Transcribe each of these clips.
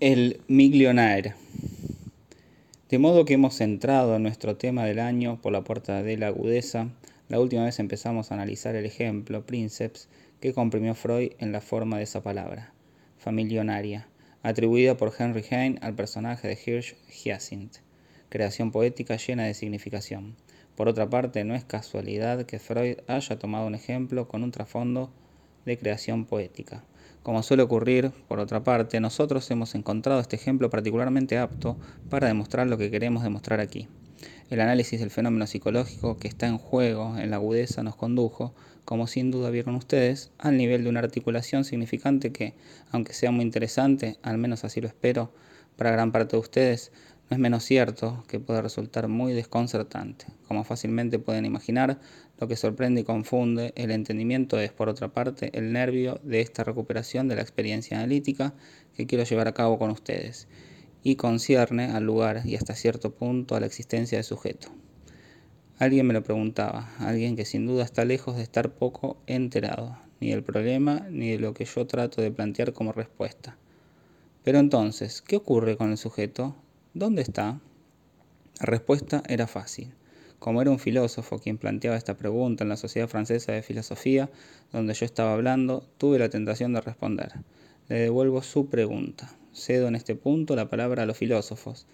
El Miglionaire. De modo que hemos entrado en nuestro tema del año por la puerta de la agudeza. La última vez empezamos a analizar el ejemplo, Princeps, que comprimió Freud en la forma de esa palabra, familionaria, atribuida por Henry Heine al personaje de Hirsch Hyacinth, creación poética llena de significación. Por otra parte, no es casualidad que Freud haya tomado un ejemplo con un trasfondo de creación poética. Como suele ocurrir, por otra parte, nosotros hemos encontrado este ejemplo particularmente apto para demostrar lo que queremos demostrar aquí. El análisis del fenómeno psicológico que está en juego en la agudeza nos condujo, como sin duda vieron ustedes, al nivel de una articulación significante que, aunque sea muy interesante, al menos así lo espero, para gran parte de ustedes, no es menos cierto que puede resultar muy desconcertante. Como fácilmente pueden imaginar, lo que sorprende y confunde el entendimiento es, por otra parte, el nervio de esta recuperación de la experiencia analítica que quiero llevar a cabo con ustedes, y concierne al lugar y hasta cierto punto a la existencia del sujeto. Alguien me lo preguntaba, alguien que sin duda está lejos de estar poco enterado, ni del problema ni de lo que yo trato de plantear como respuesta. Pero entonces, ¿qué ocurre con el sujeto? ¿Dónde está? La respuesta era fácil. Como era un filósofo quien planteaba esta pregunta en la Sociedad Francesa de Filosofía, donde yo estaba hablando, tuve la tentación de responder. Le devuelvo su pregunta. Cedo en este punto la palabra a los filósofos.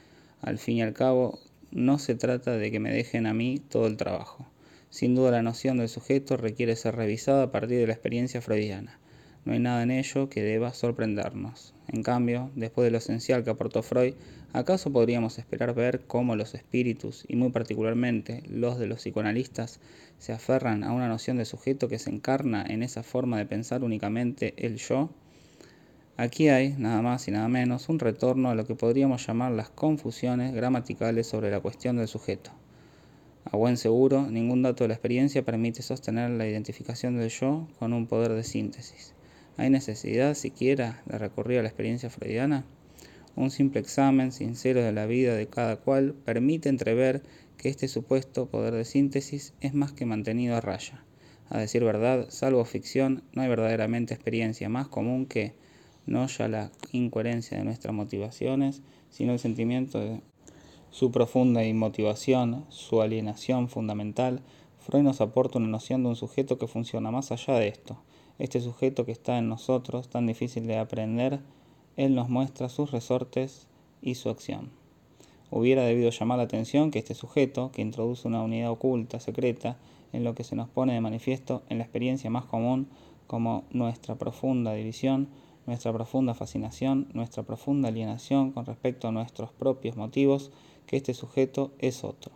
Al fin y al cabo, no se trata de que me dejen a mí todo el trabajo. Sin duda la noción del sujeto requiere ser revisada a partir de la experiencia freudiana. No hay nada en ello que deba sorprendernos. En cambio, después de lo esencial que aportó Freud, ¿acaso podríamos esperar ver cómo los espíritus, y muy particularmente los de los psicoanalistas, se aferran a una noción de sujeto que se encarna en esa forma de pensar únicamente el yo? Aquí hay, nada más y nada menos, un retorno a lo que podríamos llamar las confusiones gramaticales sobre la cuestión del sujeto. A buen seguro, ningún dato de la experiencia permite sostener la identificación del yo con un poder de síntesis. ¿Hay necesidad siquiera de recurrir a la experiencia freudiana? Un simple examen sincero de la vida de cada cual permite entrever que este supuesto poder de síntesis es más que mantenido a raya. A decir verdad, salvo ficción, no hay verdaderamente experiencia más común que, no ya la incoherencia de nuestras motivaciones, sino el sentimiento de su profunda inmotivación, su alienación fundamental. Freud nos aporta una noción de un sujeto que funciona más allá de esto, este sujeto que está en nosotros, tan difícil de aprender, Él nos muestra sus resortes y su acción. Hubiera debido llamar la atención que este sujeto, que introduce una unidad oculta, secreta, en lo que se nos pone de manifiesto en la experiencia más común como nuestra profunda división, nuestra profunda fascinación, nuestra profunda alienación con respecto a nuestros propios motivos, que este sujeto es otro.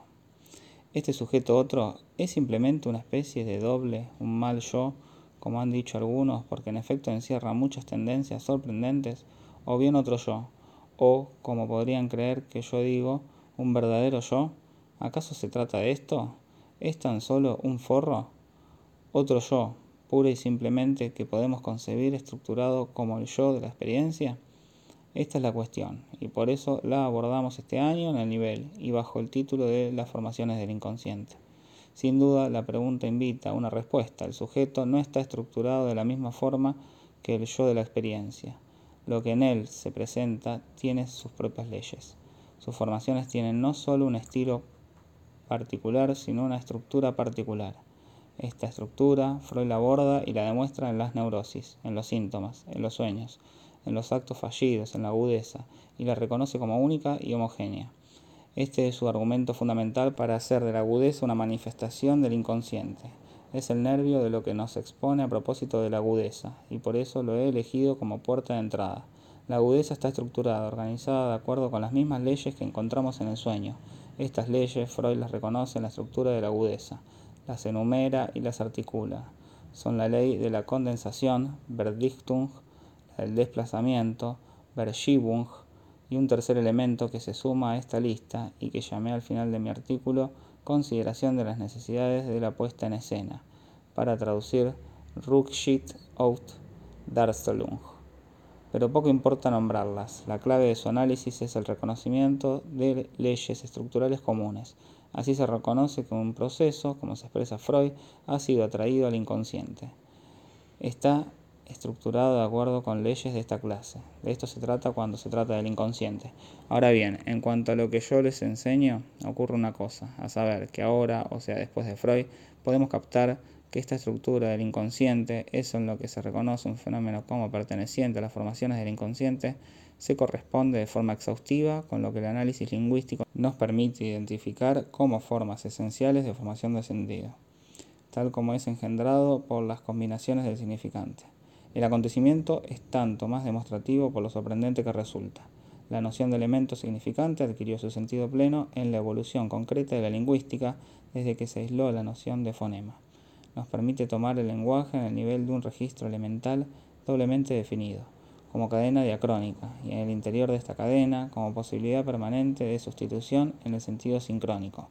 Este sujeto otro es simplemente una especie de doble, un mal yo, como han dicho algunos, porque en efecto encierra muchas tendencias sorprendentes, o bien otro yo, o, como podrían creer que yo digo, un verdadero yo. ¿Acaso se trata de esto? ¿Es tan solo un forro? Otro yo, pura y simplemente que podemos concebir estructurado como el yo de la experiencia? Esta es la cuestión, y por eso la abordamos este año en el nivel y bajo el título de las formaciones del inconsciente. Sin duda, la pregunta invita a una respuesta. El sujeto no está estructurado de la misma forma que el yo de la experiencia. Lo que en él se presenta tiene sus propias leyes. Sus formaciones tienen no solo un estilo particular, sino una estructura particular. Esta estructura Freud la aborda y la demuestra en las neurosis, en los síntomas, en los sueños, en los actos fallidos, en la agudeza, y la reconoce como única y homogénea. Este es su argumento fundamental para hacer de la agudeza una manifestación del inconsciente. Es el nervio de lo que nos expone a propósito de la agudeza, y por eso lo he elegido como puerta de entrada. La agudeza está estructurada, organizada de acuerdo con las mismas leyes que encontramos en el sueño. Estas leyes Freud las reconoce en la estructura de la agudeza, las enumera y las articula. Son la ley de la condensación, Verdichtung, la del desplazamiento, Verschiebung, y un tercer elemento que se suma a esta lista y que llamé al final de mi artículo consideración de las necesidades de la puesta en escena, para traducir Rücksicht auf Darstellung. Pero poco importa nombrarlas, la clave de su análisis es el reconocimiento de leyes estructurales comunes. Así se reconoce que un proceso, como se expresa Freud, ha sido atraído al inconsciente. Está estructurado de acuerdo con leyes de esta clase. De esto se trata cuando se trata del inconsciente. Ahora bien, en cuanto a lo que yo les enseño, ocurre una cosa, a saber que ahora, o sea, después de Freud, podemos captar que esta estructura del inconsciente, eso en lo que se reconoce un fenómeno como perteneciente a las formaciones del inconsciente, se corresponde de forma exhaustiva con lo que el análisis lingüístico nos permite identificar como formas esenciales de formación de sentido, tal como es engendrado por las combinaciones del significante. El acontecimiento es tanto más demostrativo por lo sorprendente que resulta. La noción de elemento significante adquirió su sentido pleno en la evolución concreta de la lingüística desde que se aisló la noción de fonema nos permite tomar el lenguaje en el nivel de un registro elemental doblemente definido, como cadena diacrónica, y en el interior de esta cadena como posibilidad permanente de sustitución en el sentido sincrónico.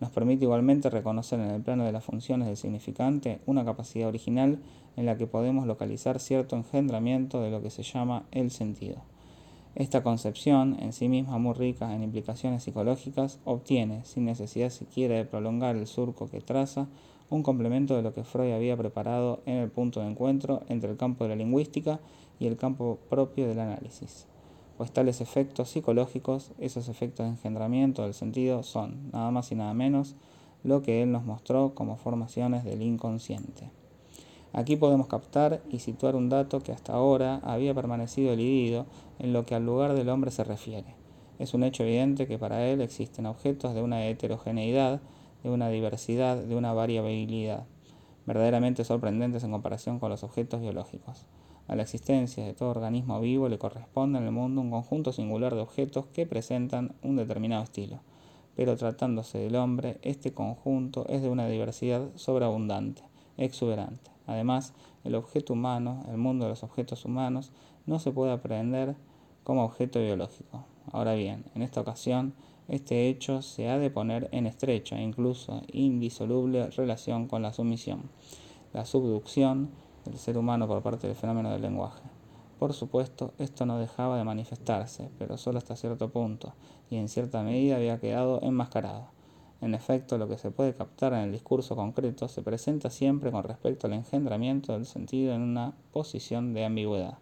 Nos permite igualmente reconocer en el plano de las funciones del significante una capacidad original en la que podemos localizar cierto engendramiento de lo que se llama el sentido. Esta concepción, en sí misma muy rica en implicaciones psicológicas, obtiene, sin necesidad siquiera de prolongar el surco que traza, un complemento de lo que Freud había preparado en el punto de encuentro entre el campo de la lingüística y el campo propio del análisis. Pues tales efectos psicológicos, esos efectos de engendramiento del sentido, son, nada más y nada menos, lo que él nos mostró como formaciones del inconsciente. Aquí podemos captar y situar un dato que hasta ahora había permanecido elidido en lo que al lugar del hombre se refiere. Es un hecho evidente que para él existen objetos de una heterogeneidad de una diversidad, de una variabilidad, verdaderamente sorprendentes en comparación con los objetos biológicos. A la existencia de todo organismo vivo le corresponde en el mundo un conjunto singular de objetos que presentan un determinado estilo, pero tratándose del hombre, este conjunto es de una diversidad sobreabundante, exuberante. Además, el objeto humano, el mundo de los objetos humanos, no se puede aprender como objeto biológico. Ahora bien, en esta ocasión, este hecho se ha de poner en estrecha, incluso indisoluble relación con la sumisión, la subducción del ser humano por parte del fenómeno del lenguaje. Por supuesto, esto no dejaba de manifestarse, pero solo hasta cierto punto, y en cierta medida había quedado enmascarado. En efecto, lo que se puede captar en el discurso concreto se presenta siempre con respecto al engendramiento del sentido en una posición de ambigüedad.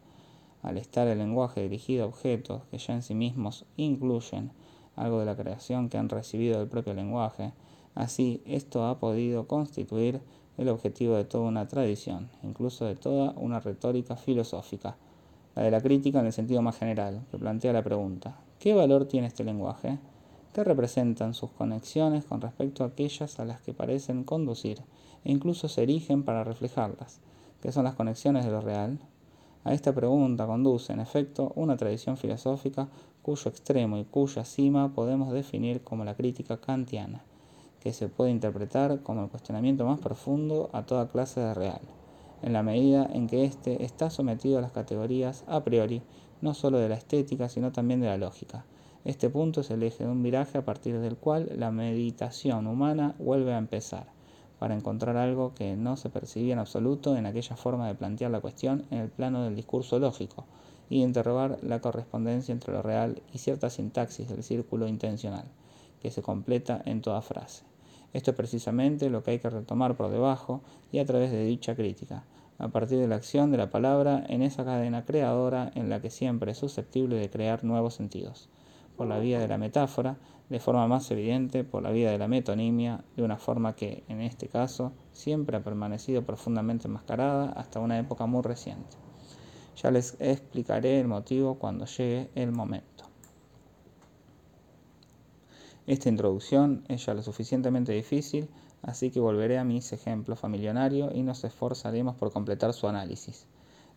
Al estar el lenguaje dirigido a objetos que ya en sí mismos incluyen algo de la creación que han recibido del propio lenguaje. Así, esto ha podido constituir el objetivo de toda una tradición, incluso de toda una retórica filosófica, la de la crítica en el sentido más general, que plantea la pregunta, ¿qué valor tiene este lenguaje? ¿Qué representan sus conexiones con respecto a aquellas a las que parecen conducir e incluso se erigen para reflejarlas? ¿Qué son las conexiones de lo real? A esta pregunta conduce, en efecto, una tradición filosófica cuyo extremo y cuya cima podemos definir como la crítica kantiana, que se puede interpretar como el cuestionamiento más profundo a toda clase de real, en la medida en que éste está sometido a las categorías a priori, no sólo de la estética, sino también de la lógica. Este punto es el eje de un viraje a partir del cual la meditación humana vuelve a empezar, para encontrar algo que no se percibía en absoluto en aquella forma de plantear la cuestión en el plano del discurso lógico, y interrogar la correspondencia entre lo real y cierta sintaxis del círculo intencional, que se completa en toda frase. Esto es precisamente lo que hay que retomar por debajo y a través de dicha crítica, a partir de la acción de la palabra en esa cadena creadora en la que siempre es susceptible de crear nuevos sentidos, por la vía de la metáfora, de forma más evidente por la vía de la metonimia, de una forma que, en este caso, siempre ha permanecido profundamente enmascarada hasta una época muy reciente. Ya les explicaré el motivo cuando llegue el momento. Esta introducción es ya lo suficientemente difícil, así que volveré a mis ejemplos familiares y nos esforzaremos por completar su análisis.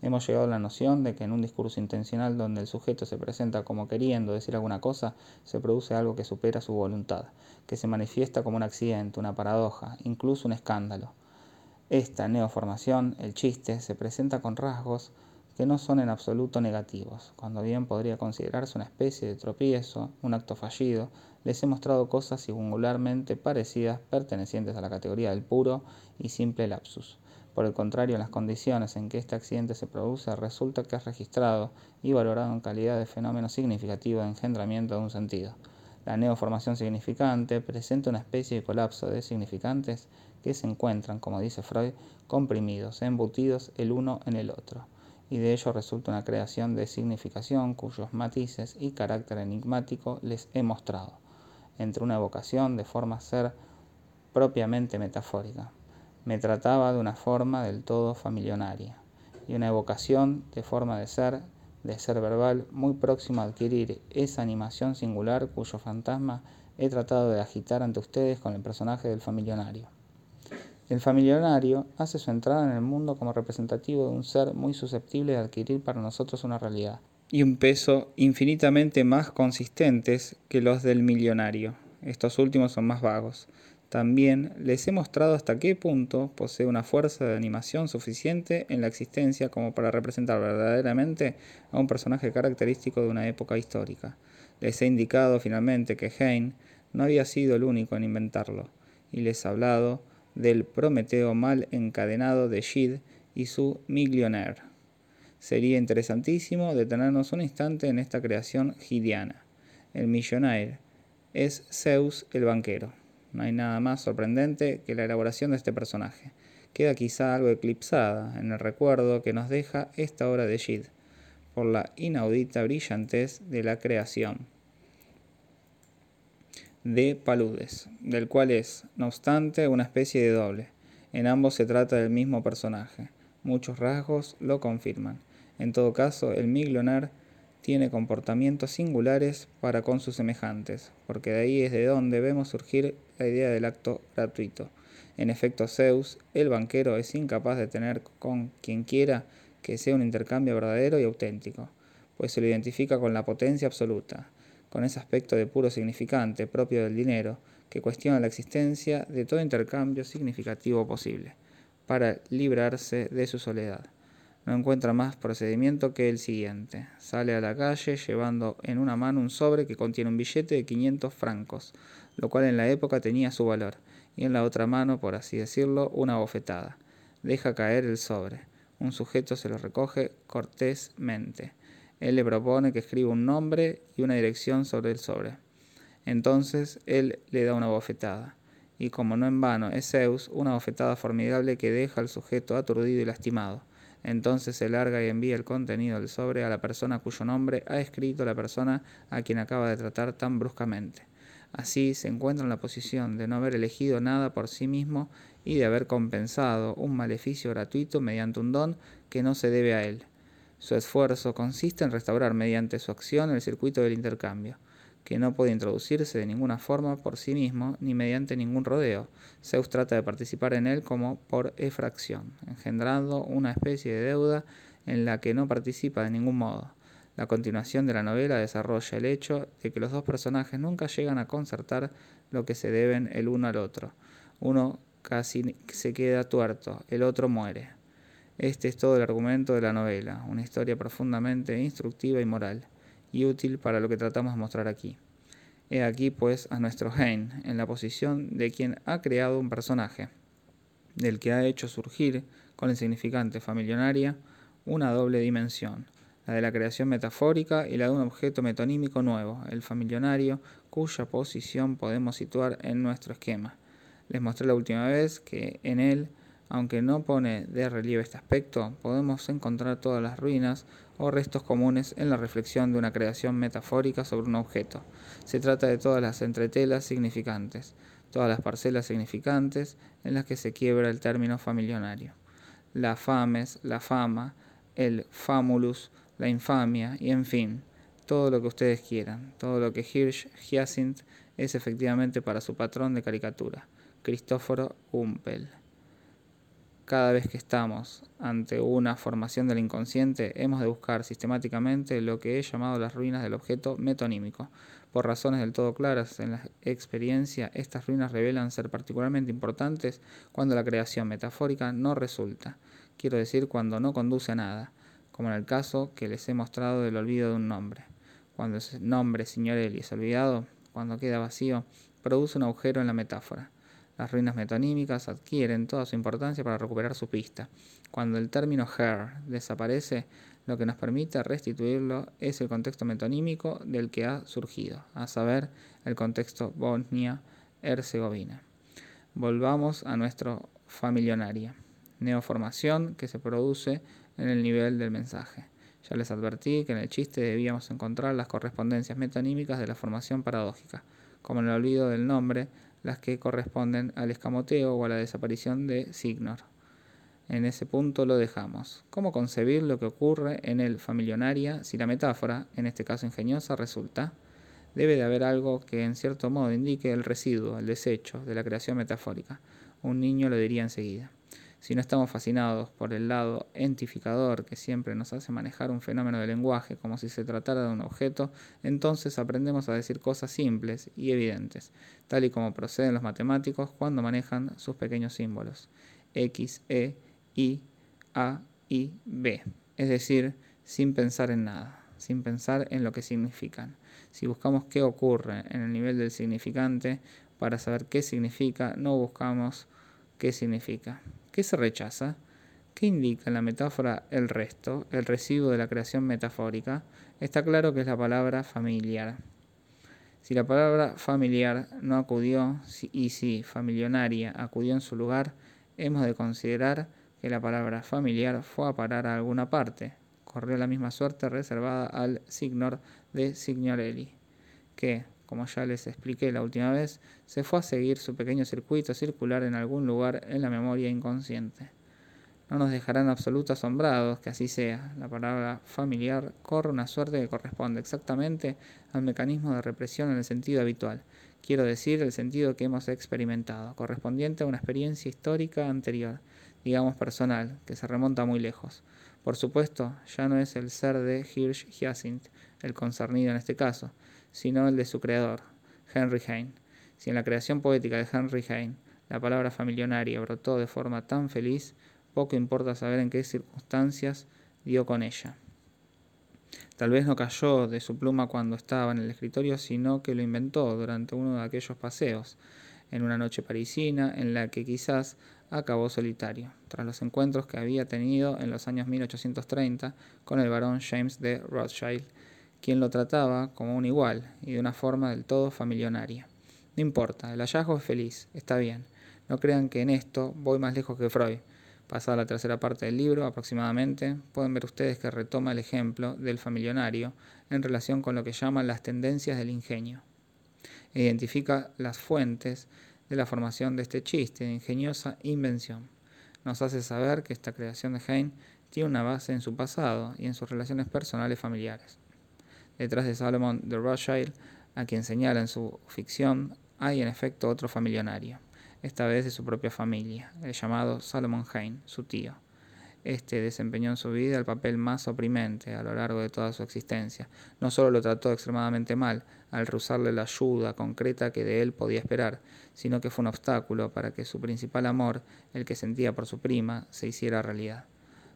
Hemos llegado a la noción de que en un discurso intencional donde el sujeto se presenta como queriendo decir alguna cosa, se produce algo que supera su voluntad, que se manifiesta como un accidente, una paradoja, incluso un escándalo. Esta neoformación, el chiste, se presenta con rasgos que no son en absoluto negativos. Cuando bien podría considerarse una especie de tropiezo, un acto fallido, les he mostrado cosas singularmente parecidas pertenecientes a la categoría del puro y simple lapsus. Por el contrario, en las condiciones en que este accidente se produce, resulta que es registrado y valorado en calidad de fenómeno significativo de engendramiento de un sentido. La neoformación significante presenta una especie de colapso de significantes que se encuentran, como dice Freud, comprimidos, embutidos el uno en el otro y de ello resulta una creación de significación cuyos matices y carácter enigmático les he mostrado, entre una evocación de forma ser propiamente metafórica. Me trataba de una forma del todo familionaria y una evocación de forma de ser, de ser verbal, muy próximo a adquirir esa animación singular cuyo fantasma he tratado de agitar ante ustedes con el personaje del familionario. El familionario hace su entrada en el mundo como representativo de un ser muy susceptible de adquirir para nosotros una realidad y un peso infinitamente más consistentes que los del millonario. Estos últimos son más vagos. También les he mostrado hasta qué punto posee una fuerza de animación suficiente en la existencia como para representar verdaderamente a un personaje característico de una época histórica. Les he indicado finalmente que Heine no había sido el único en inventarlo, y les he hablado del Prometeo mal encadenado de Shid y su Millionaire. Sería interesantísimo detenernos un instante en esta creación gidiana. El Millionaire es Zeus el banquero. No hay nada más sorprendente que la elaboración de este personaje. Queda quizá algo eclipsada en el recuerdo que nos deja esta obra de Shid por la inaudita brillantez de la creación de Paludes, del cual es, no obstante, una especie de doble. En ambos se trata del mismo personaje. Muchos rasgos lo confirman. En todo caso, el Miglonar tiene comportamientos singulares para con sus semejantes, porque de ahí es de donde vemos surgir la idea del acto gratuito. En efecto, Zeus, el banquero, es incapaz de tener con quien quiera que sea un intercambio verdadero y auténtico, pues se lo identifica con la potencia absoluta con ese aspecto de puro significante propio del dinero, que cuestiona la existencia de todo intercambio significativo posible, para librarse de su soledad. No encuentra más procedimiento que el siguiente. Sale a la calle llevando en una mano un sobre que contiene un billete de 500 francos, lo cual en la época tenía su valor, y en la otra mano, por así decirlo, una bofetada. Deja caer el sobre. Un sujeto se lo recoge cortésmente. Él le propone que escriba un nombre y una dirección sobre el sobre. Entonces él le da una bofetada. Y como no en vano es Zeus, una bofetada formidable que deja al sujeto aturdido y lastimado. Entonces se larga y envía el contenido del sobre a la persona cuyo nombre ha escrito la persona a quien acaba de tratar tan bruscamente. Así se encuentra en la posición de no haber elegido nada por sí mismo y de haber compensado un maleficio gratuito mediante un don que no se debe a él. Su esfuerzo consiste en restaurar mediante su acción el circuito del intercambio, que no puede introducirse de ninguna forma por sí mismo ni mediante ningún rodeo. Zeus trata de participar en él como por efracción, engendrando una especie de deuda en la que no participa de ningún modo. La continuación de la novela desarrolla el hecho de que los dos personajes nunca llegan a concertar lo que se deben el uno al otro. Uno casi se queda tuerto, el otro muere. Este es todo el argumento de la novela, una historia profundamente instructiva y moral, y útil para lo que tratamos de mostrar aquí. He aquí, pues, a nuestro Hein en la posición de quien ha creado un personaje, del que ha hecho surgir, con insignificante familionaria, una doble dimensión, la de la creación metafórica y la de un objeto metonímico nuevo, el familionario, cuya posición podemos situar en nuestro esquema. Les mostré la última vez que en él aunque no pone de relieve este aspecto, podemos encontrar todas las ruinas o restos comunes en la reflexión de una creación metafórica sobre un objeto. Se trata de todas las entretelas significantes, todas las parcelas significantes en las que se quiebra el término familionario. La fames, la fama, el famulus, la infamia y en fin, todo lo que ustedes quieran, todo lo que Hirsch Hyacinth es efectivamente para su patrón de caricatura, Cristóforo Humpel. Cada vez que estamos ante una formación del inconsciente, hemos de buscar sistemáticamente lo que he llamado las ruinas del objeto metonímico. Por razones del todo claras en la experiencia, estas ruinas revelan ser particularmente importantes cuando la creación metafórica no resulta, quiero decir cuando no conduce a nada, como en el caso que les he mostrado del olvido de un nombre. Cuando ese nombre Signorelli es olvidado, cuando queda vacío, produce un agujero en la metáfora. Las ruinas metonímicas adquieren toda su importancia para recuperar su pista. Cuando el término her desaparece, lo que nos permite restituirlo es el contexto metonímico del que ha surgido, a saber, el contexto Bosnia-Herzegovina. Volvamos a nuestro familionaria. Neoformación que se produce en el nivel del mensaje. Ya les advertí que en el chiste debíamos encontrar las correspondencias metonímicas de la formación paradójica, como en el olvido del nombre, las que corresponden al escamoteo o a la desaparición de Signor. En ese punto lo dejamos. ¿Cómo concebir lo que ocurre en el familionaria si la metáfora, en este caso ingeniosa, resulta? Debe de haber algo que en cierto modo indique el residuo, el desecho de la creación metafórica. Un niño lo diría enseguida. Si no estamos fascinados por el lado entificador que siempre nos hace manejar un fenómeno de lenguaje como si se tratara de un objeto, entonces aprendemos a decir cosas simples y evidentes, tal y como proceden los matemáticos cuando manejan sus pequeños símbolos, X, E, Y, A, y B, es decir, sin pensar en nada, sin pensar en lo que significan. Si buscamos qué ocurre en el nivel del significante, para saber qué significa, no buscamos qué significa. ¿Qué se rechaza? ¿Qué indica en la metáfora el resto, el residuo de la creación metafórica? Está claro que es la palabra familiar. Si la palabra familiar no acudió y si familionaria acudió en su lugar, hemos de considerar que la palabra familiar fue a parar a alguna parte. Corrió la misma suerte reservada al signor de Signorelli, que, como ya les expliqué la última vez, se fue a seguir su pequeño circuito circular en algún lugar en la memoria inconsciente. No nos dejarán absoluto asombrados que así sea. La palabra familiar corre una suerte que corresponde exactamente al mecanismo de represión en el sentido habitual, quiero decir el sentido que hemos experimentado, correspondiente a una experiencia histórica anterior, digamos personal, que se remonta muy lejos. Por supuesto, ya no es el ser de Hirsch Hyacinth, el concernido en este caso, sino el de su creador, Henry Heine. Si en la creación poética de Henry Heine la palabra familionaria brotó de forma tan feliz, poco importa saber en qué circunstancias dio con ella. Tal vez no cayó de su pluma cuando estaba en el escritorio, sino que lo inventó durante uno de aquellos paseos, en una noche parisina en la que quizás acabó solitario, tras los encuentros que había tenido en los años 1830 con el barón James de Rothschild quien lo trataba como un igual y de una forma del todo familionaria. No importa, el hallazgo es feliz, está bien. No crean que en esto voy más lejos que Freud. Pasada la tercera parte del libro, aproximadamente, pueden ver ustedes que retoma el ejemplo del familionario en relación con lo que llaman las tendencias del ingenio. Identifica las fuentes de la formación de este chiste de ingeniosa invención. Nos hace saber que esta creación de Heine tiene una base en su pasado y en sus relaciones personales familiares. Detrás de Salomon de Rothschild, a quien señala en su ficción, hay en efecto otro familionario, esta vez de su propia familia, el llamado Salomon Hain, su tío. Este desempeñó en su vida el papel más oprimente a lo largo de toda su existencia. No solo lo trató extremadamente mal, al rehusarle la ayuda concreta que de él podía esperar, sino que fue un obstáculo para que su principal amor, el que sentía por su prima, se hiciera realidad.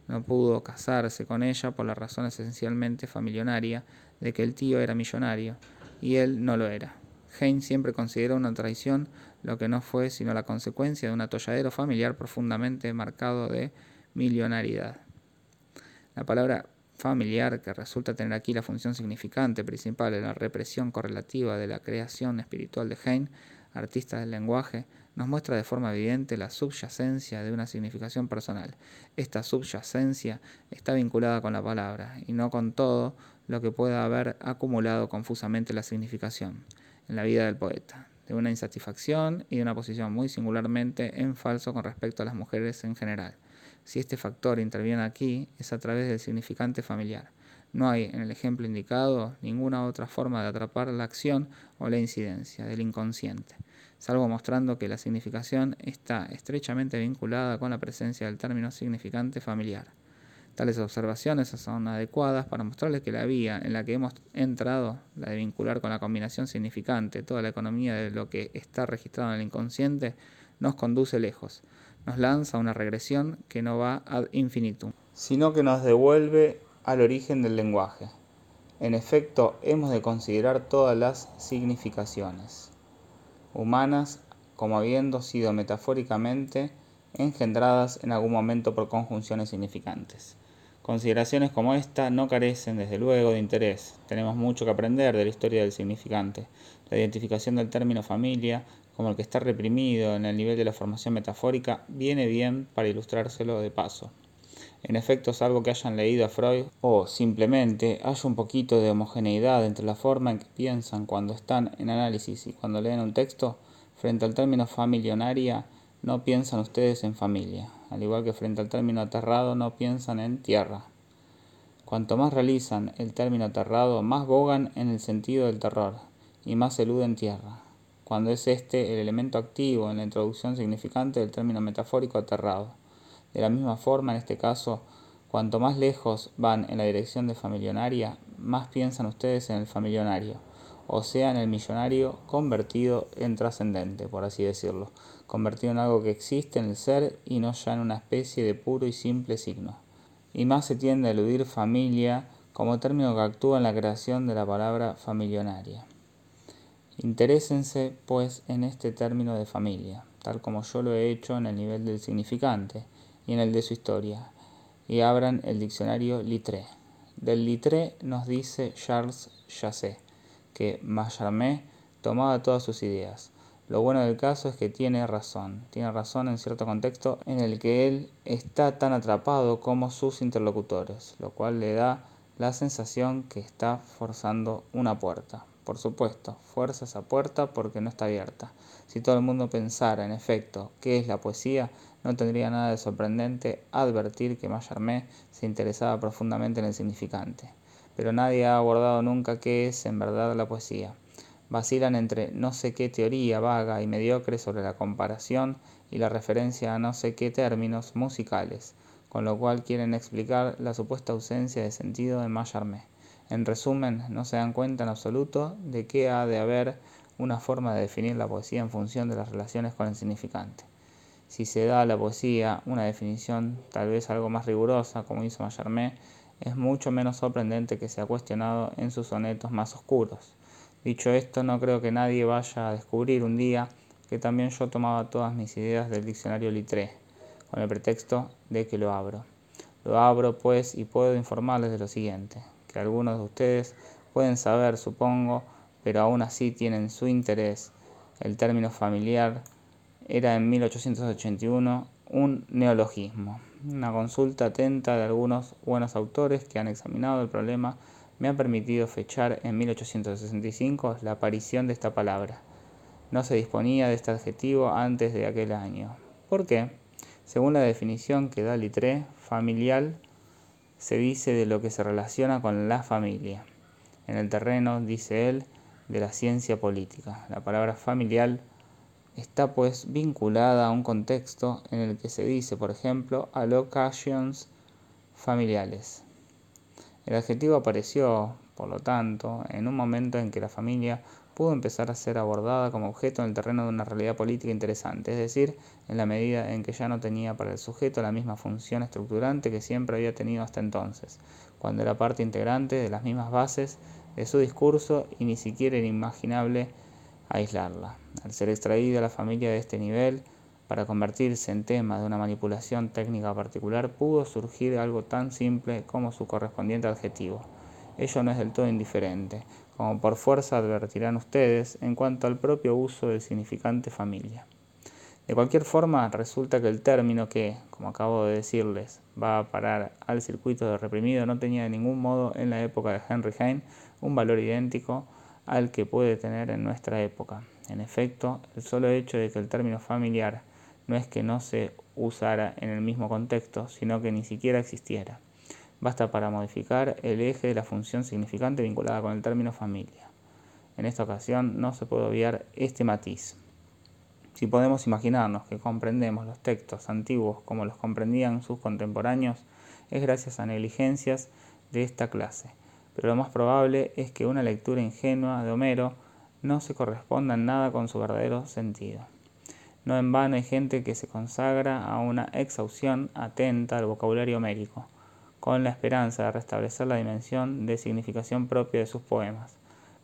No pudo casarse con ella por la razón esencialmente familionaria de que el tío era millonario y él no lo era. Heinz siempre consideró una traición lo que no fue sino la consecuencia de un atolladero familiar profundamente marcado de millonaridad. La palabra familiar, que resulta tener aquí la función significante principal en la represión correlativa de la creación espiritual de Heine, artista del lenguaje, nos muestra de forma evidente la subyacencia de una significación personal. Esta subyacencia está vinculada con la palabra y no con todo lo que pueda haber acumulado confusamente la significación en la vida del poeta, de una insatisfacción y de una posición muy singularmente en falso con respecto a las mujeres en general. Si este factor interviene aquí, es a través del significante familiar. No hay, en el ejemplo indicado, ninguna otra forma de atrapar la acción o la incidencia del inconsciente salvo mostrando que la significación está estrechamente vinculada con la presencia del término significante familiar. Tales observaciones son adecuadas para mostrarles que la vía en la que hemos entrado, la de vincular con la combinación significante toda la economía de lo que está registrado en el inconsciente, nos conduce lejos, nos lanza una regresión que no va ad infinitum, sino que nos devuelve al origen del lenguaje. En efecto, hemos de considerar todas las significaciones humanas como habiendo sido metafóricamente engendradas en algún momento por conjunciones significantes. Consideraciones como esta no carecen, desde luego, de interés. Tenemos mucho que aprender de la historia del significante. La identificación del término familia, como el que está reprimido en el nivel de la formación metafórica, viene bien para ilustrárselo de paso. En efecto, salvo que hayan leído a Freud o simplemente haya un poquito de homogeneidad entre la forma en que piensan cuando están en análisis y cuando leen un texto, frente al término familionaria no piensan ustedes en familia, al igual que frente al término aterrado no piensan en tierra. Cuanto más realizan el término aterrado, más bogan en el sentido del terror y más eluden tierra, cuando es este el elemento activo en la introducción significante del término metafórico aterrado. De la misma forma, en este caso, cuanto más lejos van en la dirección de familionaria, más piensan ustedes en el familionario, o sea, en el millonario convertido en trascendente, por así decirlo, convertido en algo que existe en el ser y no ya en una especie de puro y simple signo. Y más se tiende a eludir familia como término que actúa en la creación de la palabra familionaria. Interésense, pues, en este término de familia, tal como yo lo he hecho en el nivel del significante, y en el de su historia, y abran el diccionario Littré. Del Littré nos dice Charles Chasset que Mallarmé tomaba todas sus ideas. Lo bueno del caso es que tiene razón, tiene razón en cierto contexto en el que él está tan atrapado como sus interlocutores, lo cual le da la sensación que está forzando una puerta. Por supuesto, fuerza esa puerta porque no está abierta. Si todo el mundo pensara, en efecto, qué es la poesía, no tendría nada de sorprendente advertir que Mallarmé se interesaba profundamente en el significante. Pero nadie ha abordado nunca qué es en verdad la poesía. Vacilan entre no sé qué teoría vaga y mediocre sobre la comparación y la referencia a no sé qué términos musicales, con lo cual quieren explicar la supuesta ausencia de sentido de Mallarmé. En resumen, no se dan cuenta en absoluto de que ha de haber una forma de definir la poesía en función de las relaciones con el significante. Si se da a la poesía una definición tal vez algo más rigurosa, como hizo Mallarmé, es mucho menos sorprendente que sea cuestionado en sus sonetos más oscuros. Dicho esto, no creo que nadie vaya a descubrir un día que también yo tomaba todas mis ideas del diccionario Littré, con el pretexto de que lo abro. Lo abro, pues, y puedo informarles de lo siguiente que algunos de ustedes pueden saber, supongo, pero aún así tienen su interés. El término familiar era en 1881 un neologismo. Una consulta atenta de algunos buenos autores que han examinado el problema me ha permitido fechar en 1865 la aparición de esta palabra. No se disponía de este adjetivo antes de aquel año. ¿Por qué? Según la definición que da Littré, familiar se dice de lo que se relaciona con la familia. En el terreno, dice él, de la ciencia política. La palabra familiar está pues vinculada a un contexto en el que se dice, por ejemplo, allocations familiares. El adjetivo apareció, por lo tanto, en un momento en que la familia pudo empezar a ser abordada como objeto en el terreno de una realidad política interesante, es decir, en la medida en que ya no tenía para el sujeto la misma función estructurante que siempre había tenido hasta entonces, cuando era parte integrante de las mismas bases de su discurso y ni siquiera era imaginable aislarla. Al ser extraída la familia de este nivel, para convertirse en tema de una manipulación técnica particular, pudo surgir algo tan simple como su correspondiente adjetivo. Ello no es del todo indiferente, como por fuerza advertirán ustedes en cuanto al propio uso del significante familia. De cualquier forma, resulta que el término que, como acabo de decirles, va a parar al circuito de reprimido no tenía de ningún modo en la época de Henry Heine un valor idéntico al que puede tener en nuestra época. En efecto, el solo hecho de que el término familiar no es que no se usara en el mismo contexto, sino que ni siquiera existiera basta para modificar el eje de la función significante vinculada con el término familia. En esta ocasión no se puede obviar este matiz. Si podemos imaginarnos que comprendemos los textos antiguos como los comprendían sus contemporáneos, es gracias a negligencias de esta clase, pero lo más probable es que una lectura ingenua de Homero no se corresponda en nada con su verdadero sentido. No en vano hay gente que se consagra a una exhaustión atenta al vocabulario homérico, con la esperanza de restablecer la dimensión de significación propia de sus poemas,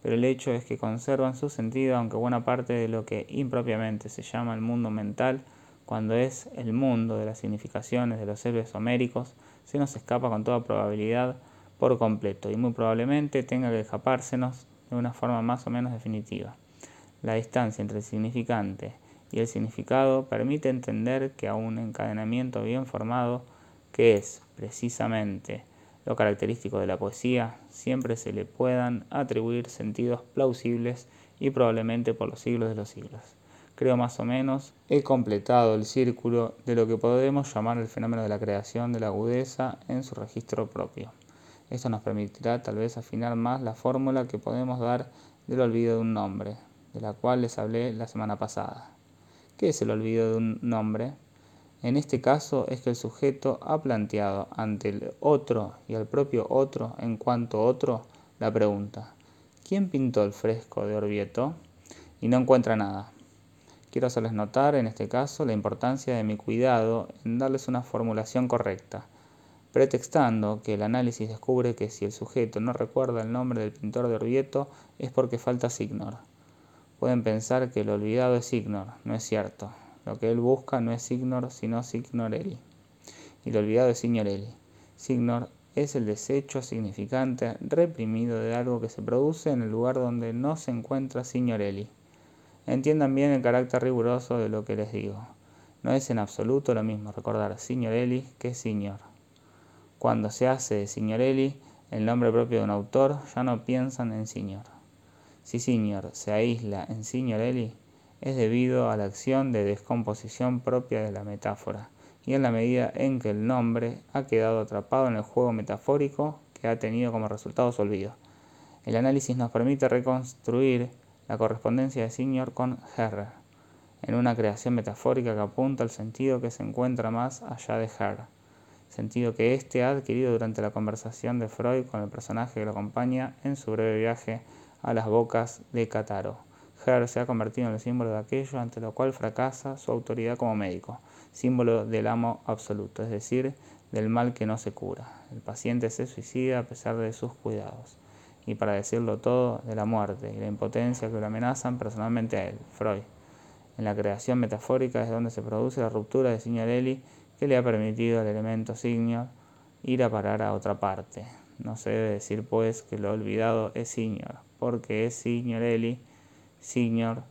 pero el hecho es que conservan su sentido aunque buena parte de lo que impropiamente se llama el mundo mental, cuando es el mundo de las significaciones de los héroes homéricos, se nos escapa con toda probabilidad por completo y muy probablemente tenga que escapársenos de una forma más o menos definitiva. La distancia entre el significante y el significado permite entender que a un encadenamiento bien formado que es precisamente lo característico de la poesía, siempre se le puedan atribuir sentidos plausibles y probablemente por los siglos de los siglos. Creo más o menos he completado el círculo de lo que podemos llamar el fenómeno de la creación de la agudeza en su registro propio. Esto nos permitirá tal vez afinar más la fórmula que podemos dar del olvido de un nombre, de la cual les hablé la semana pasada. ¿Qué es el olvido de un nombre? En este caso es que el sujeto ha planteado ante el otro y al propio otro en cuanto otro la pregunta, ¿quién pintó el fresco de Orvieto? Y no encuentra nada. Quiero hacerles notar en este caso la importancia de mi cuidado en darles una formulación correcta, pretextando que el análisis descubre que si el sujeto no recuerda el nombre del pintor de Orvieto es porque falta Signor. Pueden pensar que el olvidado es Signor, no es cierto. Lo que él busca no es Signor, sino Signorelli. Y el olvidado es Signorelli. Signor es el desecho significante reprimido de algo que se produce en el lugar donde no se encuentra Signorelli. Entiendan bien el carácter riguroso de lo que les digo. No es en absoluto lo mismo recordar Signorelli que Signor. Cuando se hace Signorelli el nombre propio de un autor, ya no piensan en Signor. Si Signor se aísla en Signorelli, es debido a la acción de descomposición propia de la metáfora y en la medida en que el nombre ha quedado atrapado en el juego metafórico que ha tenido como resultado su olvido. El análisis nos permite reconstruir la correspondencia de Signor con Herr, en una creación metafórica que apunta al sentido que se encuentra más allá de Herr, sentido que éste ha adquirido durante la conversación de Freud con el personaje que lo acompaña en su breve viaje a las bocas de Cataro. Herr se ha convertido en el símbolo de aquello ante lo cual fracasa su autoridad como médico, símbolo del amo absoluto, es decir, del mal que no se cura. El paciente se suicida a pesar de sus cuidados. Y para decirlo todo, de la muerte y la impotencia que lo amenazan personalmente a él, Freud. En la creación metafórica es donde se produce la ruptura de Signorelli que le ha permitido al elemento Signor ir a parar a otra parte. No se debe decir pues que lo olvidado es Signor, porque es Signorelli Signor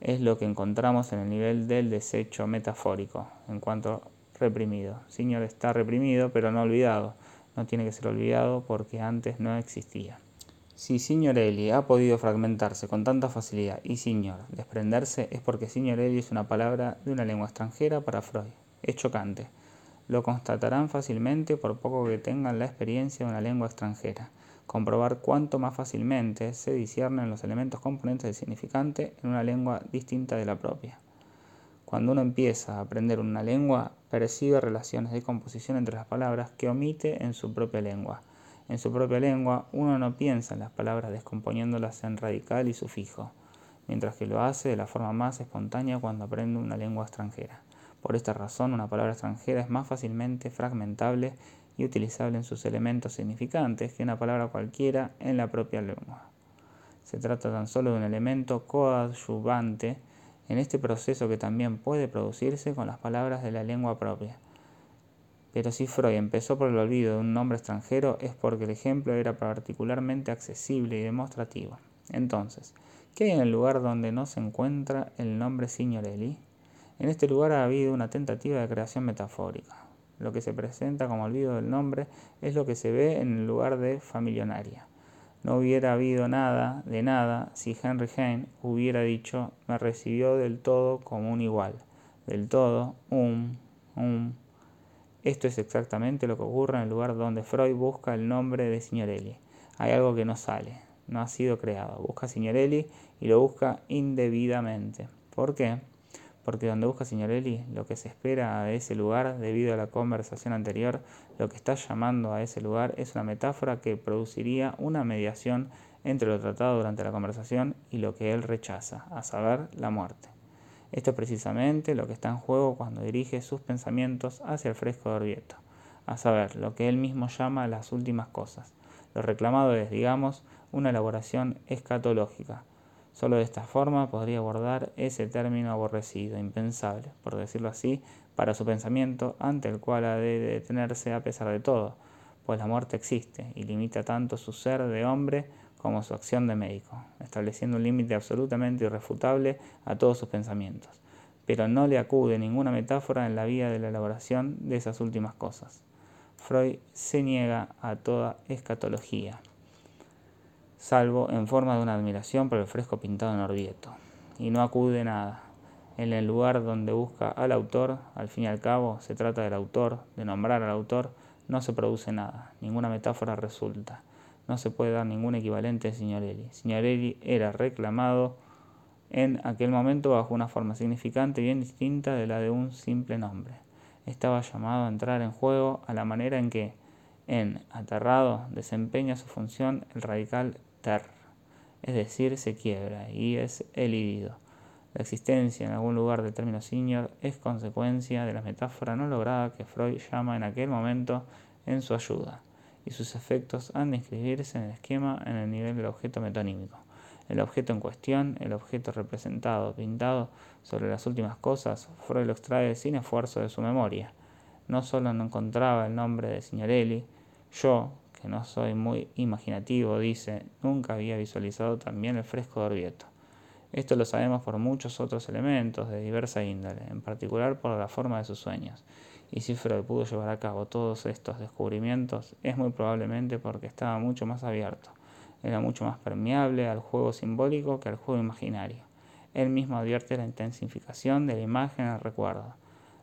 es lo que encontramos en el nivel del desecho metafórico, en cuanto reprimido. Signor está reprimido, pero no olvidado. No tiene que ser olvidado porque antes no existía. Si Signorelli ha podido fragmentarse con tanta facilidad y Signor desprenderse es porque Signorelli es una palabra de una lengua extranjera para Freud. Es chocante. Lo constatarán fácilmente por poco que tengan la experiencia de una lengua extranjera comprobar cuánto más fácilmente se disciernen los elementos componentes del significante en una lengua distinta de la propia. Cuando uno empieza a aprender una lengua, percibe relaciones de composición entre las palabras que omite en su propia lengua. En su propia lengua, uno no piensa en las palabras descomponiéndolas en radical y sufijo, mientras que lo hace de la forma más espontánea cuando aprende una lengua extranjera. Por esta razón, una palabra extranjera es más fácilmente fragmentable y utilizable en sus elementos significantes que una palabra cualquiera en la propia lengua. Se trata tan solo de un elemento coadyuvante en este proceso que también puede producirse con las palabras de la lengua propia. Pero si Freud empezó por el olvido de un nombre extranjero es porque el ejemplo era particularmente accesible y demostrativo. Entonces, ¿qué hay en el lugar donde no se encuentra el nombre Signorelli? En este lugar ha habido una tentativa de creación metafórica. Lo que se presenta como olvido del nombre es lo que se ve en el lugar de familionaria. No hubiera habido nada de nada si Henry Heine hubiera dicho me recibió del todo como un igual. Del todo, un, un. Esto es exactamente lo que ocurre en el lugar donde Freud busca el nombre de Signorelli. Hay algo que no sale, no ha sido creado. Busca Signorelli y lo busca indebidamente. ¿Por qué? Porque donde busca Signorelli lo que se espera a ese lugar, debido a la conversación anterior, lo que está llamando a ese lugar es una metáfora que produciría una mediación entre lo tratado durante la conversación y lo que él rechaza, a saber, la muerte. Esto es precisamente lo que está en juego cuando dirige sus pensamientos hacia el fresco de Orvieto, a saber, lo que él mismo llama las últimas cosas. Lo reclamado es, digamos, una elaboración escatológica, Solo de esta forma podría abordar ese término aborrecido, impensable, por decirlo así, para su pensamiento, ante el cual ha de detenerse a pesar de todo, pues la muerte existe y limita tanto su ser de hombre como su acción de médico, estableciendo un límite absolutamente irrefutable a todos sus pensamientos. Pero no le acude ninguna metáfora en la vía de la elaboración de esas últimas cosas. Freud se niega a toda escatología, salvo en forma de una admiración por el fresco pintado en Orvieto, y no acude nada. En el lugar donde busca al autor, al fin y al cabo, se trata del autor, de nombrar al autor, no se produce nada, ninguna metáfora resulta, no se puede dar ningún equivalente de Signorelli. Signorelli era reclamado en aquel momento bajo una forma significante bien distinta de la de un simple nombre. Estaba llamado a entrar en juego a la manera en que, en aterrado, desempeña su función el radical es decir, se quiebra y es elidido. La existencia en algún lugar del término senior es consecuencia de la metáfora no lograda que Freud llama en aquel momento en su ayuda, y sus efectos han de inscribirse en el esquema en el nivel del objeto metonímico. El objeto en cuestión, el objeto representado, pintado sobre las últimas cosas, Freud lo extrae sin esfuerzo de su memoria. No solo no encontraba el nombre de Signorelli, yo, que no soy muy imaginativo, dice, nunca había visualizado también el fresco de Orvieto. Esto lo sabemos por muchos otros elementos de diversa índole, en particular por la forma de sus sueños. Y si Freud pudo llevar a cabo todos estos descubrimientos, es muy probablemente porque estaba mucho más abierto, era mucho más permeable al juego simbólico que al juego imaginario. Él mismo advierte la intensificación de la imagen al recuerdo,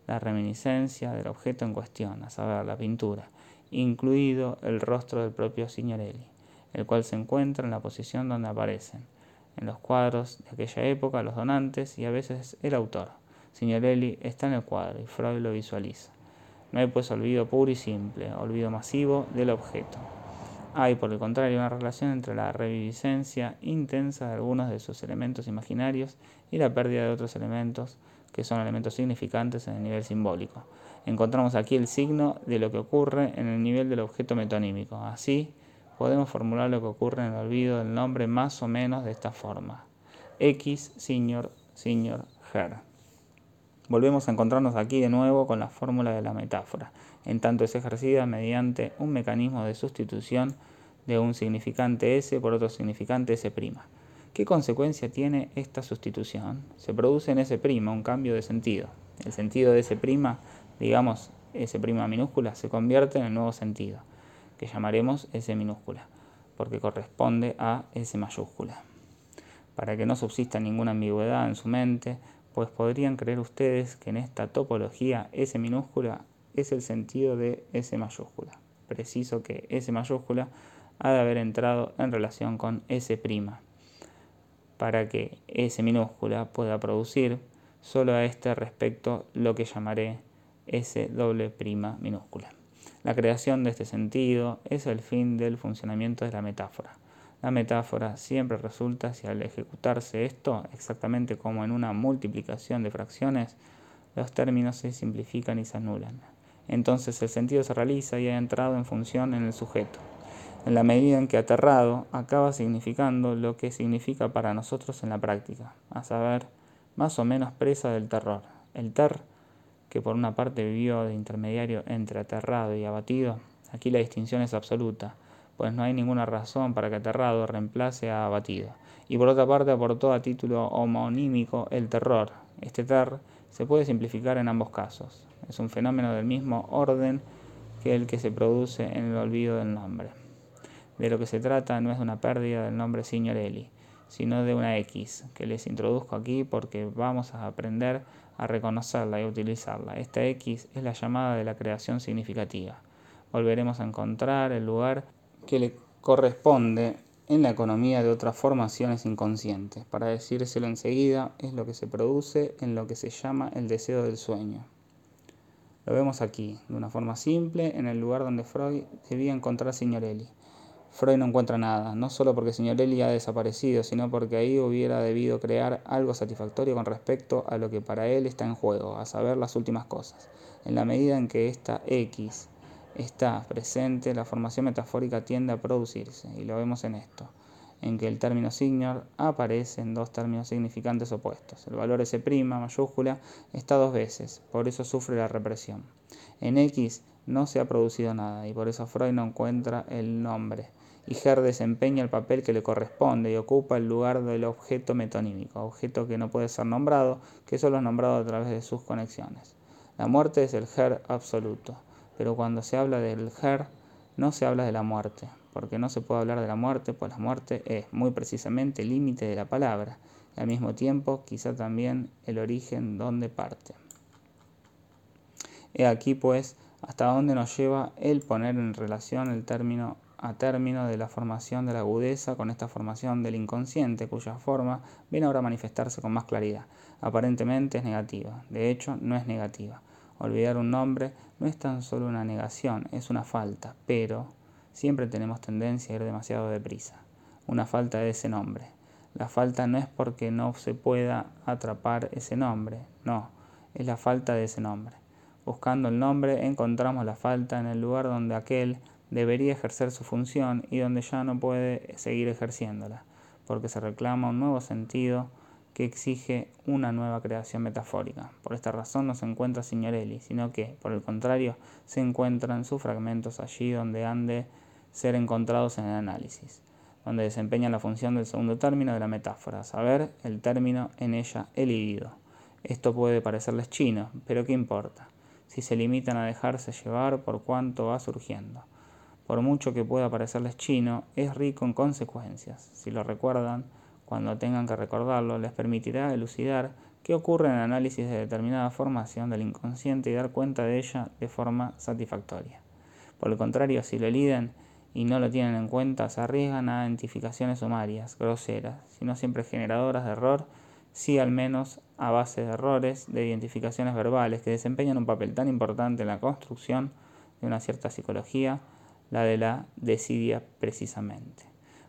la reminiscencia del objeto en cuestión, a saber, la pintura, incluido el rostro del propio Signorelli, el cual se encuentra en la posición donde aparecen en los cuadros de aquella época, los donantes y a veces el autor. Signorelli está en el cuadro y Freud lo visualiza. No hay pues olvido puro y simple, olvido masivo del objeto. Hay, por el contrario, una relación entre la reviviscencia intensa de algunos de sus elementos imaginarios y la pérdida de otros elementos que son elementos significantes en el nivel simbólico. Encontramos aquí el signo de lo que ocurre en el nivel del objeto metonímico. Así, podemos formular lo que ocurre en el olvido del nombre más o menos de esta forma. X, señor, señor, her. Volvemos a encontrarnos aquí de nuevo con la fórmula de la metáfora, en tanto es ejercida mediante un mecanismo de sustitución de un significante S por otro significante S'. ¿Qué consecuencia tiene esta sustitución? Se produce en S' un cambio de sentido. El sentido de S', digamos S' minúscula, se convierte en el nuevo sentido que llamaremos S minúscula, porque corresponde a S mayúscula. Para que no subsista ninguna ambigüedad en su mente, pues podrían creer ustedes que en esta topología S minúscula es el sentido de S mayúscula. Preciso que S mayúscula ha de haber entrado en relación con S', para que S minúscula pueda producir solo a este respecto lo que llamaré S doble prima minúscula. La creación de este sentido es el fin del funcionamiento de la metáfora. La metáfora siempre resulta si al ejecutarse esto, exactamente como en una multiplicación de fracciones, los términos se simplifican y se anulan. Entonces el sentido se realiza y ha entrado en función en el sujeto, en la medida en que aterrado acaba significando lo que significa para nosotros en la práctica, a saber, más o menos presa del terror. El ter que por una parte vivió de intermediario entre aterrado y abatido, aquí la distinción es absoluta, pues no hay ninguna razón para que aterrado reemplace a abatido. Y por otra parte aportó a título homonímico el terror. Este ter se puede simplificar en ambos casos. Es un fenómeno del mismo orden que el que se produce en el olvido del nombre. De lo que se trata no es de una pérdida del nombre Signorelli, sino de una X, que les introduzco aquí porque vamos a aprender a reconocerla y utilizarla. Esta X es la llamada de la creación significativa. Volveremos a encontrar el lugar que le corresponde en la economía de otras formaciones inconscientes. Para decírselo enseguida, es lo que se produce en lo que se llama el deseo del sueño. Lo vemos aquí, de una forma simple, en el lugar donde Freud debía encontrar Signorelli. Freud no encuentra nada, no solo porque Signorelli ha desaparecido, sino porque ahí hubiera debido crear algo satisfactorio con respecto a lo que para él está en juego, a saber las últimas cosas. En la medida en que esta X está presente, la formación metafórica tiende a producirse, y lo vemos en esto, en que el término signor aparece en dos términos significantes opuestos. El valor S' mayúscula está dos veces, por eso sufre la represión. En X no se ha producido nada, y por eso Freud no encuentra el nombre y Ger desempeña el papel que le corresponde y ocupa el lugar del objeto metonímico, objeto que no puede ser nombrado, que solo es nombrado a través de sus conexiones. La muerte es el Ger absoluto. pero cuando se habla del her, no se habla de la muerte, porque no se puede hablar de la muerte, pues la muerte es muy precisamente el límite de la palabra, y al mismo tiempo quizá también el origen donde parte. He aquí pues hasta dónde nos lleva el poner en relación el término a término de la formación de la agudeza con esta formación del inconsciente, cuya forma viene ahora a manifestarse con más claridad. Aparentemente es negativa, de hecho no es negativa. Olvidar un nombre no es tan solo una negación, es una falta, pero siempre tenemos tendencia a ir demasiado deprisa. Una falta de ese nombre. La falta no es porque no se pueda atrapar ese nombre, no, es la falta de ese nombre. Buscando el nombre encontramos la falta en el lugar donde aquel debería ejercer su función y donde ya no puede seguir ejerciéndola, porque se reclama un nuevo sentido que exige una nueva creación metafórica. Por esta razón no se encuentra Signorelli, sino que, por el contrario, se encuentran sus fragmentos allí donde han de ser encontrados en el análisis, donde desempeñan la función del segundo término de la metáfora, saber, el término en ella elidido. Esto puede parecerles chino, pero ¿qué importa? Si se limitan a dejarse llevar por cuanto va surgiendo por mucho que pueda parecerles chino, es rico en consecuencias. Si lo recuerdan, cuando tengan que recordarlo, les permitirá elucidar qué ocurre en el análisis de determinada formación del inconsciente y dar cuenta de ella de forma satisfactoria. Por el contrario, si lo eliden y no lo tienen en cuenta, se arriesgan a identificaciones sumarias, groseras, si no siempre generadoras de error, sí al menos a base de errores de identificaciones verbales que desempeñan un papel tan importante en la construcción de una cierta psicología la de la desidia precisamente.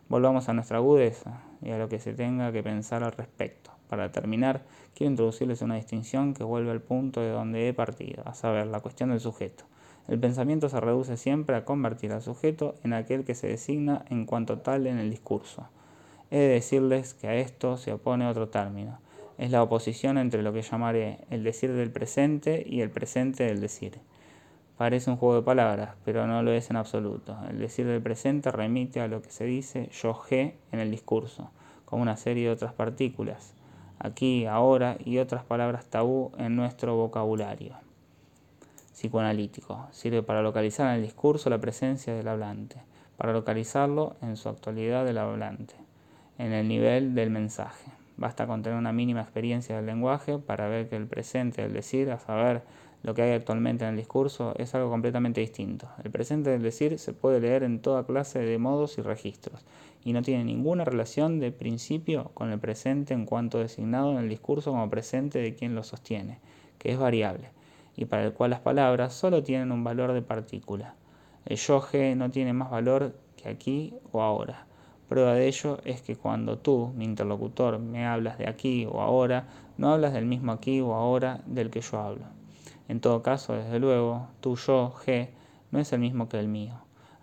Volvamos a nuestra agudeza y a lo que se tenga que pensar al respecto. Para terminar, quiero introducirles una distinción que vuelve al punto de donde he partido, a saber, la cuestión del sujeto. El pensamiento se reduce siempre a convertir al sujeto en aquel que se designa en cuanto tal en el discurso. He de decirles que a esto se opone otro término. Es la oposición entre lo que llamaré el decir del presente y el presente del decir. Parece un juego de palabras, pero no lo es en absoluto. El decir del presente remite a lo que se dice yo ge en el discurso, como una serie de otras partículas, aquí, ahora y otras palabras tabú en nuestro vocabulario psicoanalítico. Sirve para localizar en el discurso la presencia del hablante, para localizarlo en su actualidad del hablante, en el nivel del mensaje. Basta con tener una mínima experiencia del lenguaje para ver que el presente del decir, a saber, lo que hay actualmente en el discurso es algo completamente distinto. El presente del decir se puede leer en toda clase de modos y registros, y no tiene ninguna relación de principio con el presente en cuanto designado en el discurso como presente de quien lo sostiene, que es variable, y para el cual las palabras solo tienen un valor de partícula. El yoje no tiene más valor que aquí o ahora. Prueba de ello es que cuando tú, mi interlocutor, me hablas de aquí o ahora, no hablas del mismo aquí o ahora del que yo hablo. En todo caso, desde luego, tu yo, G, no es el mismo que el mío.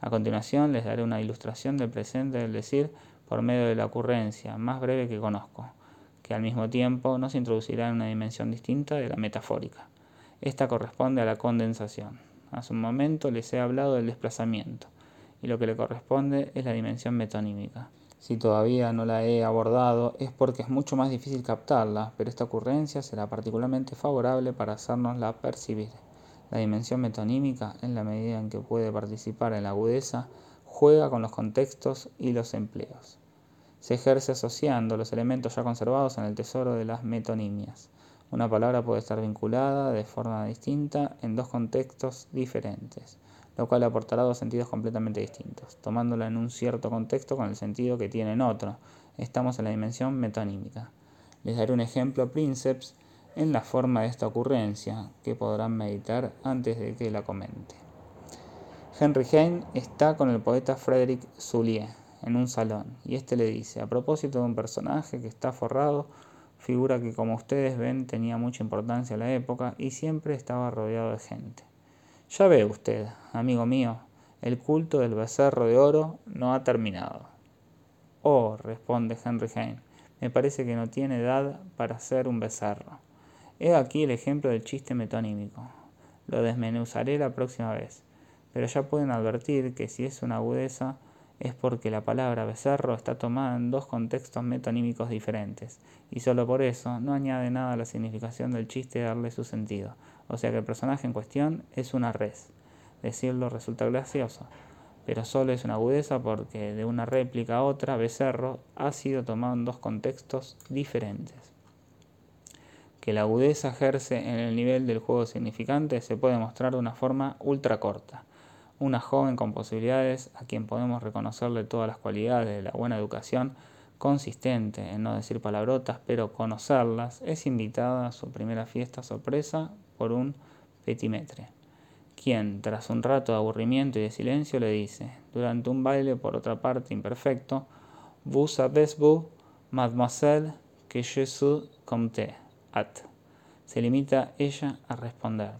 A continuación les daré una ilustración del presente del decir por medio de la ocurrencia más breve que conozco, que al mismo tiempo nos introducirá en una dimensión distinta de la metafórica. Esta corresponde a la condensación. Hace un momento les he hablado del desplazamiento, y lo que le corresponde es la dimensión metonímica. Si todavía no la he abordado es porque es mucho más difícil captarla, pero esta ocurrencia será particularmente favorable para hacernosla percibir. La dimensión metonímica, en la medida en que puede participar en la agudeza, juega con los contextos y los empleos. Se ejerce asociando los elementos ya conservados en el tesoro de las metonimias. Una palabra puede estar vinculada de forma distinta en dos contextos diferentes lo cual aportará dos sentidos completamente distintos, tomándola en un cierto contexto con el sentido que tiene en otro. Estamos en la dimensión metonímica. Les daré un ejemplo princeps en la forma de esta ocurrencia, que podrán meditar antes de que la comente. Henry Heine está con el poeta Frederick Soulier en un salón, y este le dice, a propósito de un personaje que está forrado, figura que como ustedes ven tenía mucha importancia en la época y siempre estaba rodeado de gente. Ya ve usted, amigo mío, el culto del becerro de oro no ha terminado. Oh, responde Henry Heine, me parece que no tiene edad para ser un becerro. He aquí el ejemplo del chiste metonímico. Lo desmenuzaré la próxima vez, pero ya pueden advertir que si es una agudeza es porque la palabra becerro está tomada en dos contextos metonímicos diferentes, y solo por eso no añade nada a la significación del chiste darle su sentido, o sea que el personaje en cuestión es una res. decirlo resulta gracioso, pero solo es una agudeza porque de una réplica a otra, becerro ha sido tomado en dos contextos diferentes. Que la agudeza ejerce en el nivel del juego significante se puede mostrar de una forma ultra corta. Una joven con posibilidades a quien podemos reconocerle todas las cualidades de la buena educación, consistente en no decir palabrotas, pero conocerlas, es invitada a su primera fiesta sorpresa por un petimetre quien, tras un rato de aburrimiento y de silencio, le dice, durante un baile por otra parte imperfecto, Vous savez-vous, mademoiselle, que je suis comte, at. Se limita ella a responder.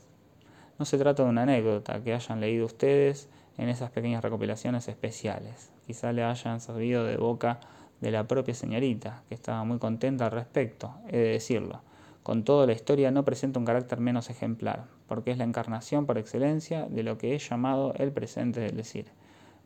No se trata de una anécdota que hayan leído ustedes en esas pequeñas recopilaciones especiales. Quizá le hayan sabido de boca de la propia señorita, que estaba muy contenta al respecto, he de decirlo. Con todo, la historia no presenta un carácter menos ejemplar, porque es la encarnación por excelencia de lo que he llamado el presente del decir.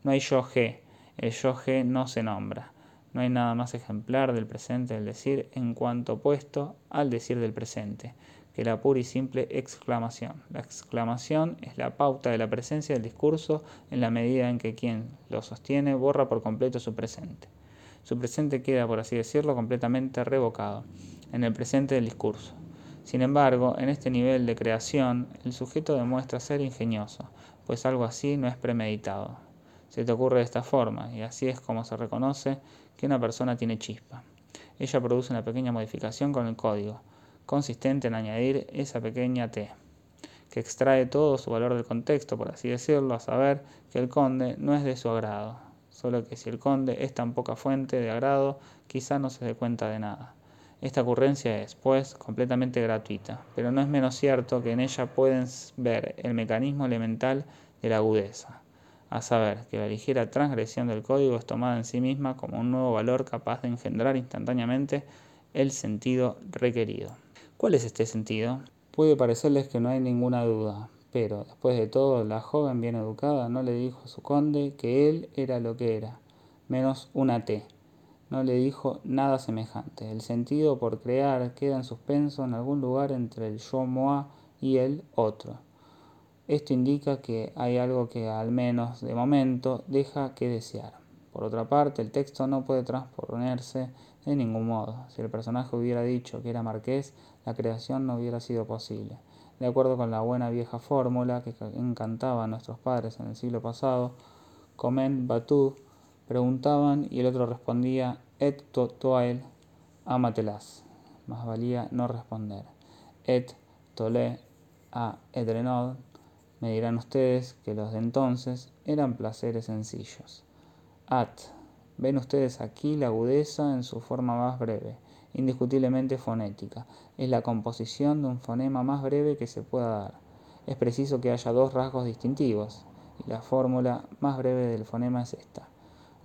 No hay yo G, el yo G no se nombra. No hay nada más ejemplar del presente del decir en cuanto opuesto al decir del presente, que la pura y simple exclamación. La exclamación es la pauta de la presencia del discurso en la medida en que quien lo sostiene borra por completo su presente. Su presente queda, por así decirlo, completamente revocado en el presente del discurso. Sin embargo, en este nivel de creación, el sujeto demuestra ser ingenioso, pues algo así no es premeditado. Se te ocurre de esta forma, y así es como se reconoce que una persona tiene chispa. Ella produce una pequeña modificación con el código, consistente en añadir esa pequeña T, que extrae todo su valor del contexto, por así decirlo, a saber que el conde no es de su agrado, solo que si el conde es tan poca fuente de agrado, quizá no se dé cuenta de nada. Esta ocurrencia es, pues, completamente gratuita, pero no es menos cierto que en ella pueden ver el mecanismo elemental de la agudeza, a saber, que la ligera transgresión del código es tomada en sí misma como un nuevo valor capaz de engendrar instantáneamente el sentido requerido. ¿Cuál es este sentido? Puede parecerles que no hay ninguna duda, pero después de todo, la joven bien educada no le dijo a su conde que él era lo que era, menos una T no le dijo nada semejante. El sentido por crear queda en suspenso en algún lugar entre el yo moi y el otro. Esto indica que hay algo que al menos de momento deja que desear. Por otra parte, el texto no puede transponerse de ningún modo. Si el personaje hubiera dicho que era marqués, la creación no hubiera sido posible. De acuerdo con la buena vieja fórmula que encantaba a nuestros padres en el siglo pasado, comen batou Preguntaban y el otro respondía, et totoel amatelas. Más valía no responder. Et tole a edrenod. Me dirán ustedes que los de entonces eran placeres sencillos. At. Ven ustedes aquí la agudeza en su forma más breve, indiscutiblemente fonética. Es la composición de un fonema más breve que se pueda dar. Es preciso que haya dos rasgos distintivos, y la fórmula más breve del fonema es esta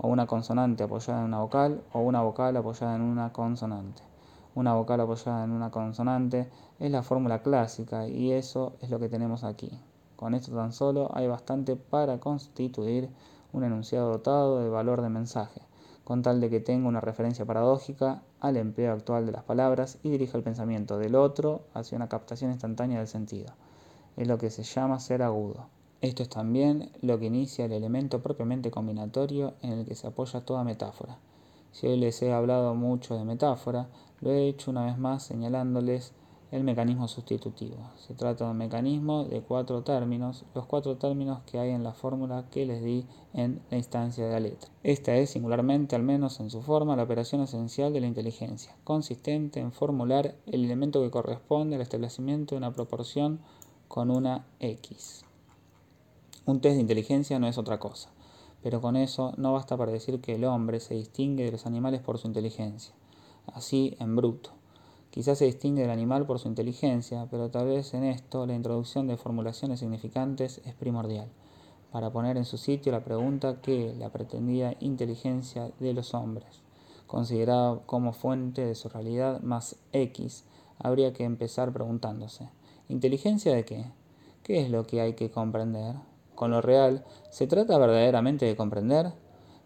o una consonante apoyada en una vocal o una vocal apoyada en una consonante. Una vocal apoyada en una consonante es la fórmula clásica y eso es lo que tenemos aquí. Con esto tan solo hay bastante para constituir un enunciado dotado de valor de mensaje, con tal de que tenga una referencia paradójica al empleo actual de las palabras y dirija el pensamiento del otro hacia una captación instantánea del sentido. Es lo que se llama ser agudo. Esto es también lo que inicia el elemento propiamente combinatorio en el que se apoya toda metáfora. Si hoy les he hablado mucho de metáfora, lo he hecho una vez más señalándoles el mecanismo sustitutivo. Se trata de un mecanismo de cuatro términos, los cuatro términos que hay en la fórmula que les di en la instancia de la letra. Esta es, singularmente, al menos en su forma, la operación esencial de la inteligencia, consistente en formular el elemento que corresponde al establecimiento de una proporción con una x. Un test de inteligencia no es otra cosa, pero con eso no basta para decir que el hombre se distingue de los animales por su inteligencia, así en bruto. Quizás se distingue del animal por su inteligencia, pero tal vez en esto la introducción de formulaciones significantes es primordial, para poner en su sitio la pregunta que la pretendida inteligencia de los hombres, considerada como fuente de su realidad más X, habría que empezar preguntándose, ¿inteligencia de qué? ¿Qué es lo que hay que comprender? Con lo real, ¿se trata verdaderamente de comprender?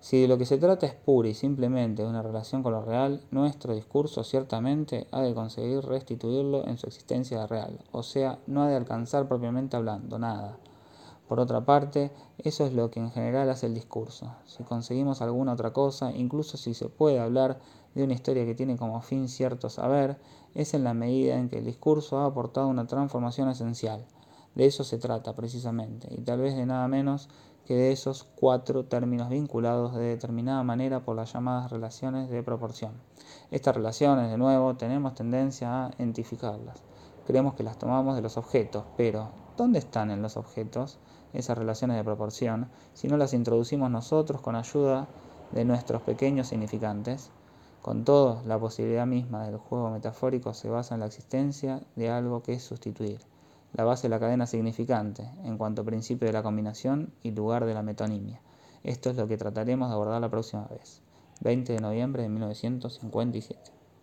Si de lo que se trata es pura y simplemente una relación con lo real, nuestro discurso ciertamente ha de conseguir restituirlo en su existencia real, o sea, no ha de alcanzar propiamente hablando nada, Por otra parte, eso es lo que en general hace el discurso. Si conseguimos alguna otra cosa, incluso si se puede hablar de una historia que tiene como fin cierto saber, es en la medida en que el discurso ha aportado una transformación esencial. De eso se trata precisamente, y tal vez de nada menos que de esos cuatro términos vinculados de determinada manera por las llamadas relaciones de proporción. Estas relaciones, de nuevo, tenemos tendencia a identificarlas. Creemos que las tomamos de los objetos, pero ¿dónde están en los objetos esas relaciones de proporción si no las introducimos nosotros con ayuda de nuestros pequeños significantes? Con todo, la posibilidad misma del juego metafórico se basa en la existencia de algo que es sustituir la base de la cadena significante, en cuanto principio de la combinación y lugar de la metonimia. Esto es lo que trataremos de abordar la próxima vez. 20 de noviembre de 1957.